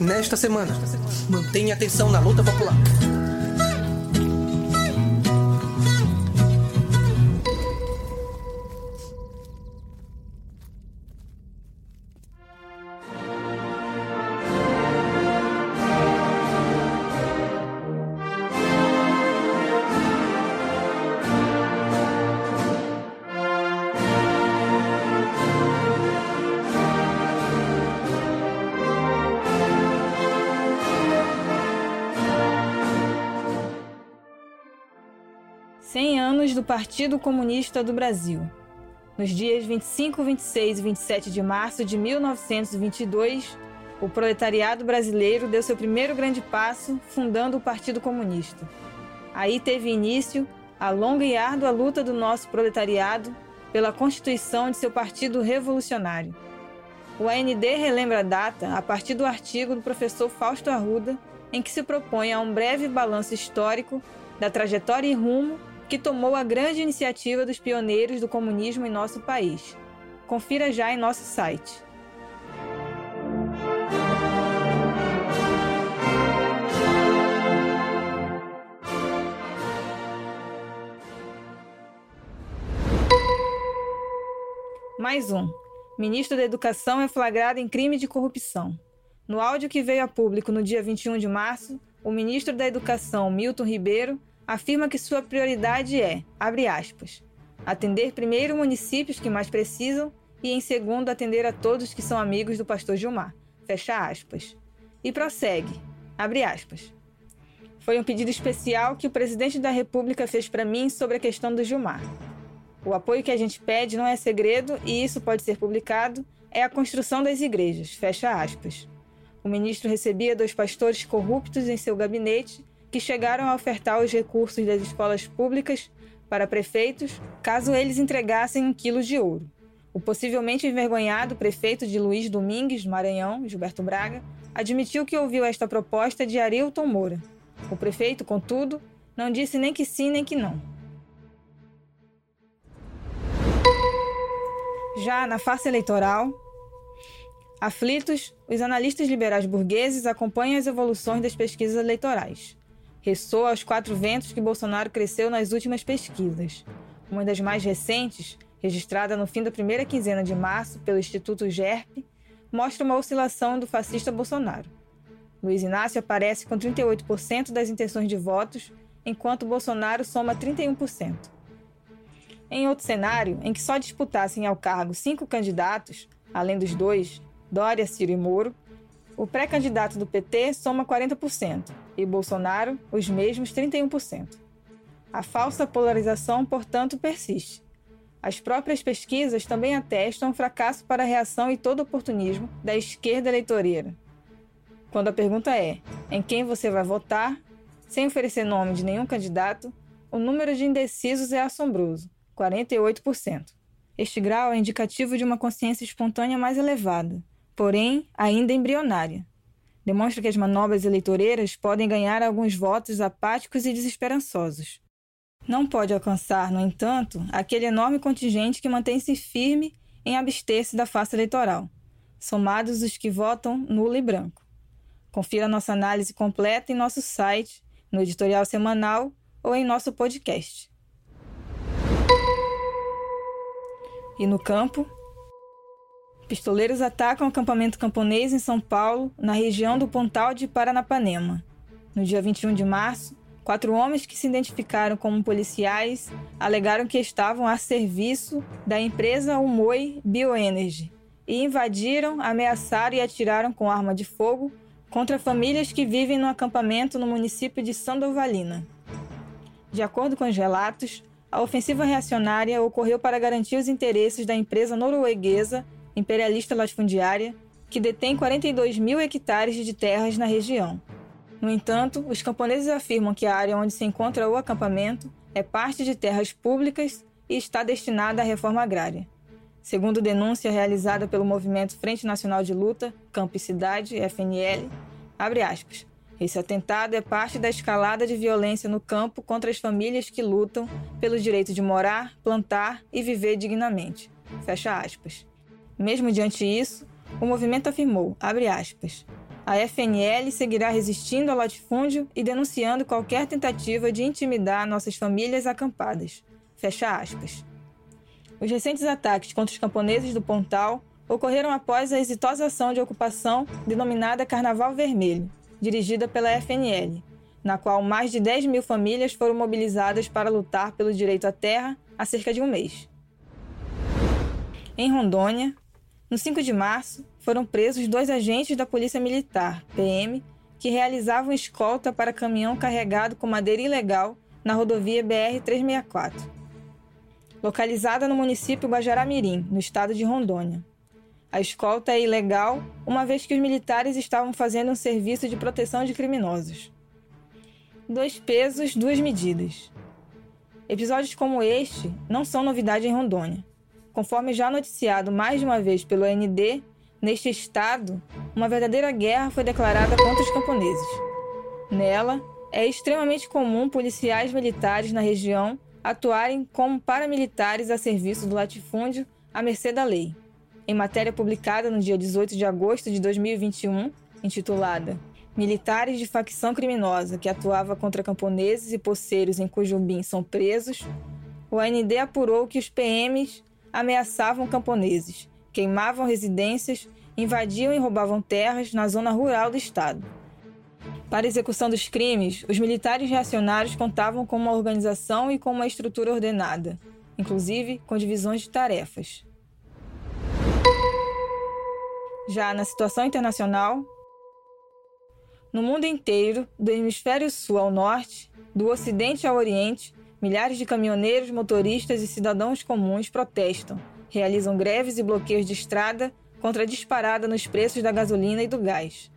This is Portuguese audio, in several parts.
nesta semana. Mantenha atenção na luta popular. Do Partido Comunista do Brasil. Nos dias 25, 26 e 27 de março de 1922, o proletariado brasileiro deu seu primeiro grande passo fundando o Partido Comunista. Aí teve início a longa e árdua luta do nosso proletariado pela constituição de seu Partido Revolucionário. O AND relembra a data a partir do artigo do professor Fausto Arruda, em que se propõe a um breve balanço histórico da trajetória e rumo que tomou a grande iniciativa dos pioneiros do comunismo em nosso país. Confira já em nosso site. Mais um. Ministro da Educação é flagrado em crime de corrupção. No áudio que veio a público no dia 21 de março, o ministro da Educação, Milton Ribeiro, afirma que sua prioridade é, abre aspas, atender primeiro municípios que mais precisam e, em segundo, atender a todos que são amigos do pastor Gilmar, fecha aspas. E prossegue, abre aspas. Foi um pedido especial que o presidente da República fez para mim sobre a questão do Gilmar. O apoio que a gente pede não é segredo e isso pode ser publicado, é a construção das igrejas, fecha aspas. O ministro recebia dois pastores corruptos em seu gabinete que chegaram a ofertar os recursos das escolas públicas para prefeitos caso eles entregassem um quilo de ouro. O possivelmente envergonhado prefeito de Luiz Domingues, Maranhão, Gilberto Braga, admitiu que ouviu esta proposta de Arilton Moura. O prefeito, contudo, não disse nem que sim nem que não. Já na face eleitoral, aflitos, os analistas liberais burgueses acompanham as evoluções das pesquisas eleitorais. Ressoa aos quatro ventos que Bolsonaro cresceu nas últimas pesquisas. Uma das mais recentes, registrada no fim da primeira quinzena de março pelo Instituto GERP, mostra uma oscilação do fascista Bolsonaro. Luiz Inácio aparece com 38% das intenções de votos, enquanto Bolsonaro soma 31%. Em outro cenário, em que só disputassem ao cargo cinco candidatos, além dos dois, Dória, Ciro e Moro, o pré-candidato do PT soma 40% e Bolsonaro os mesmos 31%. A falsa polarização, portanto, persiste. As próprias pesquisas também atestam o fracasso para a reação e todo oportunismo da esquerda eleitoreira. Quando a pergunta é em quem você vai votar, sem oferecer nome de nenhum candidato, o número de indecisos é assombroso, 48%. Este grau é indicativo de uma consciência espontânea mais elevada, porém ainda embrionária. Demonstra que as manobras eleitoreiras podem ganhar alguns votos apáticos e desesperançosos. Não pode alcançar, no entanto, aquele enorme contingente que mantém-se firme em abster-se da face eleitoral, somados os que votam nulo e branco. Confira nossa análise completa em nosso site, no editorial semanal ou em nosso podcast. E no campo, Pistoleiros atacam o acampamento camponês em São Paulo, na região do Pontal de Paranapanema. No dia 21 de março, quatro homens que se identificaram como policiais alegaram que estavam a serviço da empresa Umoi Bioenergy e invadiram, ameaçaram e atiraram com arma de fogo contra famílias que vivem no acampamento no município de Sandovalina. De acordo com os relatos, a ofensiva reacionária ocorreu para garantir os interesses da empresa norueguesa imperialista latifundiária, que detém 42 mil hectares de terras na região. No entanto, os camponeses afirmam que a área onde se encontra o acampamento é parte de terras públicas e está destinada à reforma agrária. Segundo denúncia realizada pelo movimento Frente Nacional de Luta, Campo e Cidade, FNL, abre aspas, esse atentado é parte da escalada de violência no campo contra as famílias que lutam pelo direito de morar, plantar e viver dignamente. Fecha aspas. Mesmo diante disso, o movimento afirmou, aspas, a FNL seguirá resistindo ao latifúndio e denunciando qualquer tentativa de intimidar nossas famílias acampadas. Fecha aspas. Os recentes ataques contra os camponeses do Pontal ocorreram após a exitosa ação de ocupação denominada Carnaval Vermelho, dirigida pela FNL, na qual mais de 10 mil famílias foram mobilizadas para lutar pelo direito à terra há cerca de um mês. Em Rondônia, no 5 de março, foram presos dois agentes da Polícia Militar, PM, que realizavam escolta para caminhão carregado com madeira ilegal na rodovia BR-364, localizada no município Guajará-Mirim, no estado de Rondônia. A escolta é ilegal, uma vez que os militares estavam fazendo um serviço de proteção de criminosos. Dois pesos, duas medidas. Episódios como este não são novidade em Rondônia. Conforme já noticiado mais de uma vez pelo AND, neste estado, uma verdadeira guerra foi declarada contra os camponeses. Nela, é extremamente comum policiais militares na região atuarem como paramilitares a serviço do latifúndio à mercê da lei. Em matéria publicada no dia 18 de agosto de 2021, intitulada Militares de facção criminosa que atuava contra camponeses e poceiros em Cujubim são presos, o AND apurou que os PMs ameaçavam camponeses, queimavam residências, invadiam e roubavam terras na zona rural do estado. Para execução dos crimes, os militares reacionários contavam com uma organização e com uma estrutura ordenada, inclusive com divisões de tarefas. Já na situação internacional, no mundo inteiro, do hemisfério sul ao norte, do ocidente ao oriente, milhares de caminhoneiros, motoristas e cidadãos comuns protestam, realizam greves e bloqueios de estrada contra a disparada nos preços da gasolina e do gás.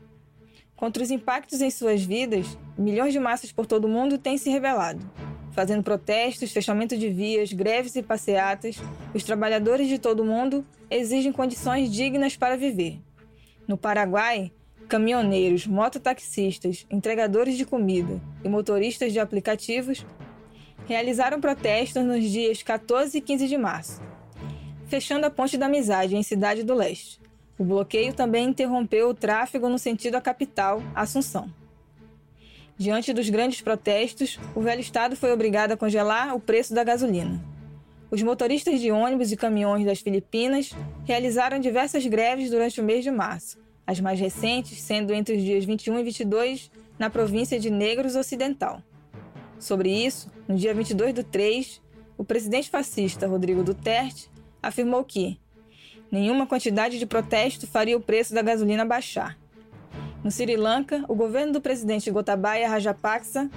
Contra os impactos em suas vidas, milhões de massas por todo o mundo têm se rebelado. Fazendo protestos, fechamento de vias, greves e passeatas, os trabalhadores de todo o mundo exigem condições dignas para viver. No Paraguai, caminhoneiros, mototaxistas, entregadores de comida e motoristas de aplicativos realizaram protestos nos dias 14 e 15 de março, fechando a Ponte da Amizade em Cidade do Leste. O bloqueio também interrompeu o tráfego no sentido à capital, Assunção. Diante dos grandes protestos, o velho Estado foi obrigado a congelar o preço da gasolina. Os motoristas de ônibus e caminhões das Filipinas realizaram diversas greves durante o mês de março, as mais recentes sendo entre os dias 21 e 22 na província de Negros Ocidental. Sobre isso, no dia 22 do 3, o presidente fascista Rodrigo Duterte afirmou que nenhuma quantidade de protesto faria o preço da gasolina baixar. No Sri Lanka, o governo do presidente Gotabaya Rajapaksa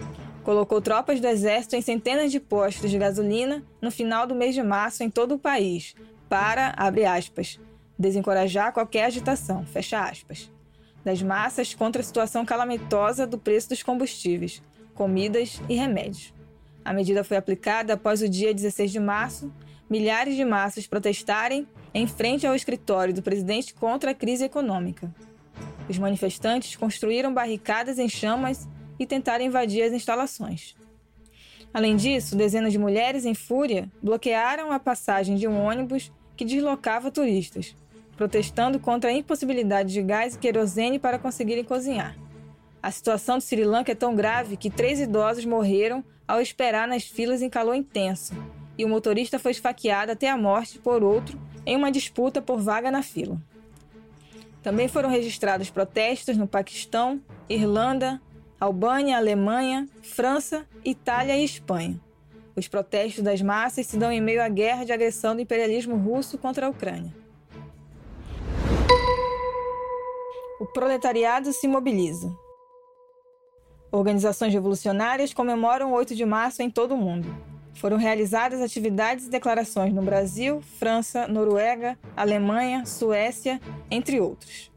colocou tropas do exército em centenas de postos de gasolina no final do mês de março em todo o país para, abre aspas, desencorajar qualquer agitação, fecha aspas, das massas contra a situação calamitosa do preço dos combustíveis, comidas e remédios. A medida foi aplicada após o dia 16 de março, milhares de massas protestarem em frente ao escritório do presidente contra a crise econômica. Os manifestantes construíram barricadas em chamas e tentaram invadir as instalações. Além disso, dezenas de mulheres em fúria bloquearam a passagem de um ônibus que deslocava turistas, protestando contra a impossibilidade de gás e querosene para conseguirem cozinhar. A situação do Sri Lanka é tão grave que três idosos morreram ao esperar nas filas em calor intenso, e o motorista foi esfaqueado até a morte por outro em uma disputa por vaga na fila. Também foram registrados protestos no Paquistão, Irlanda, Albânia, Alemanha, França, Itália e Espanha. Os protestos das massas se dão em meio à guerra de agressão do imperialismo russo contra a Ucrânia. O proletariado se mobiliza. Organizações revolucionárias comemoram o 8 de março em todo o mundo. Foram realizadas atividades e declarações no Brasil, França, Noruega, Alemanha, Suécia, entre outros.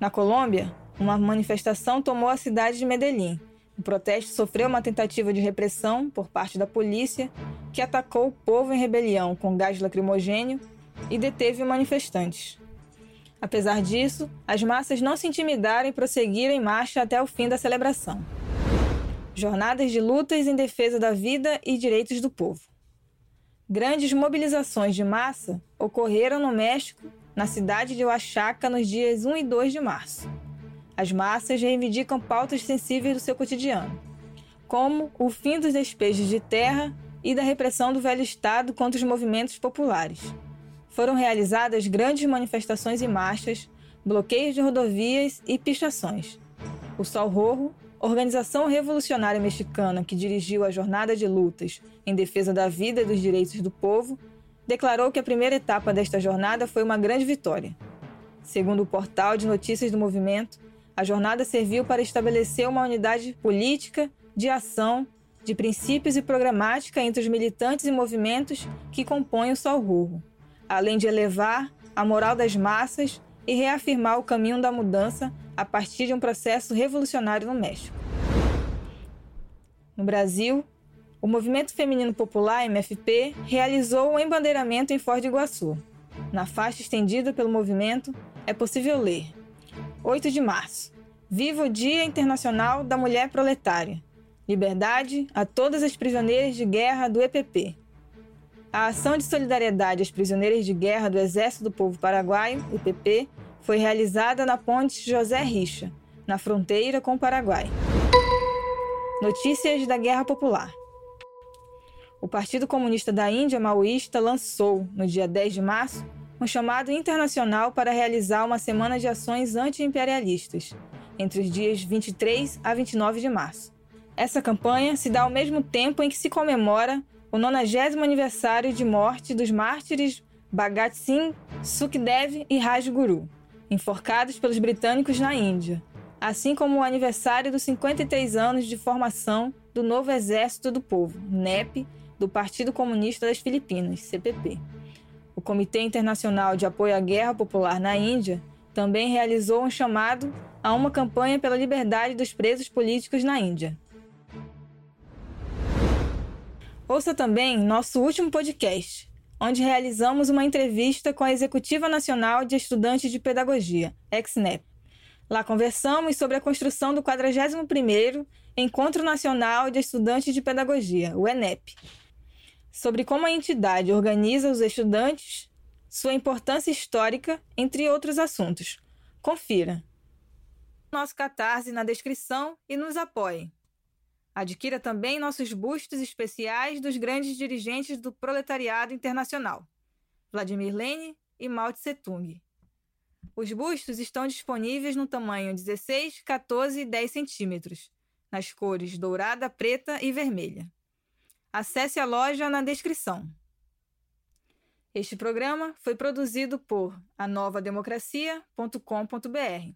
Na Colômbia, uma manifestação tomou a cidade de Medellín. O protesto sofreu uma tentativa de repressão por parte da polícia, que atacou o povo em rebelião com gás lacrimogênio e deteve manifestantes. Apesar disso, as massas não se intimidaram e prosseguiram em marcha até o fim da celebração. Jornadas de lutas em defesa da vida e direitos do povo. Grandes mobilizações de massa ocorreram no México, na cidade de Oaxaca, nos dias 1 e 2 de março. As massas reivindicam pautas sensíveis do seu cotidiano, como o fim dos despejos de terra e da repressão do velho Estado contra os movimentos populares. Foram realizadas grandes manifestações e marchas, bloqueios de rodovias e pichações. O Sol Rojo, organização revolucionária mexicana que dirigiu a jornada de lutas em defesa da vida e dos direitos do povo, declarou que a primeira etapa desta jornada foi uma grande vitória. Segundo o portal de notícias do movimento, a jornada serviu para estabelecer uma unidade política, de ação, de princípios e programática entre os militantes e movimentos que compõem o Sol Rojo, além de elevar a moral das massas e reafirmar o caminho da mudança a partir de um processo revolucionário no México. No Brasil, o Movimento Feminino Popular, MFP, realizou o um embandeiramento em Foz do Iguaçu. Na faixa estendida pelo movimento, é possível ler: 8 de março. Viva o Dia Internacional da Mulher Proletária. Liberdade a todas as prisioneiras de guerra do EPP. A ação de solidariedade às prisioneiras de guerra do Exército do Povo Paraguaio, EPP, foi realizada na ponte José Richa, na fronteira com o Paraguai. Notícias da Guerra Popular. O Partido Comunista da Índia Maoísta lançou, no dia 10 de março, um chamado internacional para realizar uma semana de ações anti-imperialistas, entre os dias 23 a 29 de março. Essa campanha se dá ao mesmo tempo em que se comemora o 90 aniversário de morte dos mártires Bhagat Singh, Sukhdev e Rajguru, enforcados pelos britânicos na Índia, assim como o aniversário dos 53 anos de formação do novo Exército do Povo, NEP, do Partido Comunista das Filipinas, CPP. O Comitê Internacional de Apoio à Guerra Popular na Índia também realizou um chamado a uma campanha pela liberdade dos presos políticos na Índia. Ouça também nosso último podcast, onde realizamos uma entrevista com a Executiva Nacional de Estudantes de Pedagogia, EXNEP. Lá conversamos sobre a construção do 41º Encontro Nacional de Estudantes de Pedagogia, o ENEP, sobre como a entidade organiza os estudantes, sua importância histórica, entre outros assuntos. Confira. Nosso Catarse na descrição e nos apoie. Adquira também nossos bustos especiais dos grandes dirigentes do proletariado internacional, Vladimir Lenin e Mao Tse Tung. Os bustos estão disponíveis no tamanho 16, 14 e 10 centímetros, nas cores dourada, preta e vermelha. Acesse a loja na descrição. Este programa foi produzido por anovademocracia.com.br.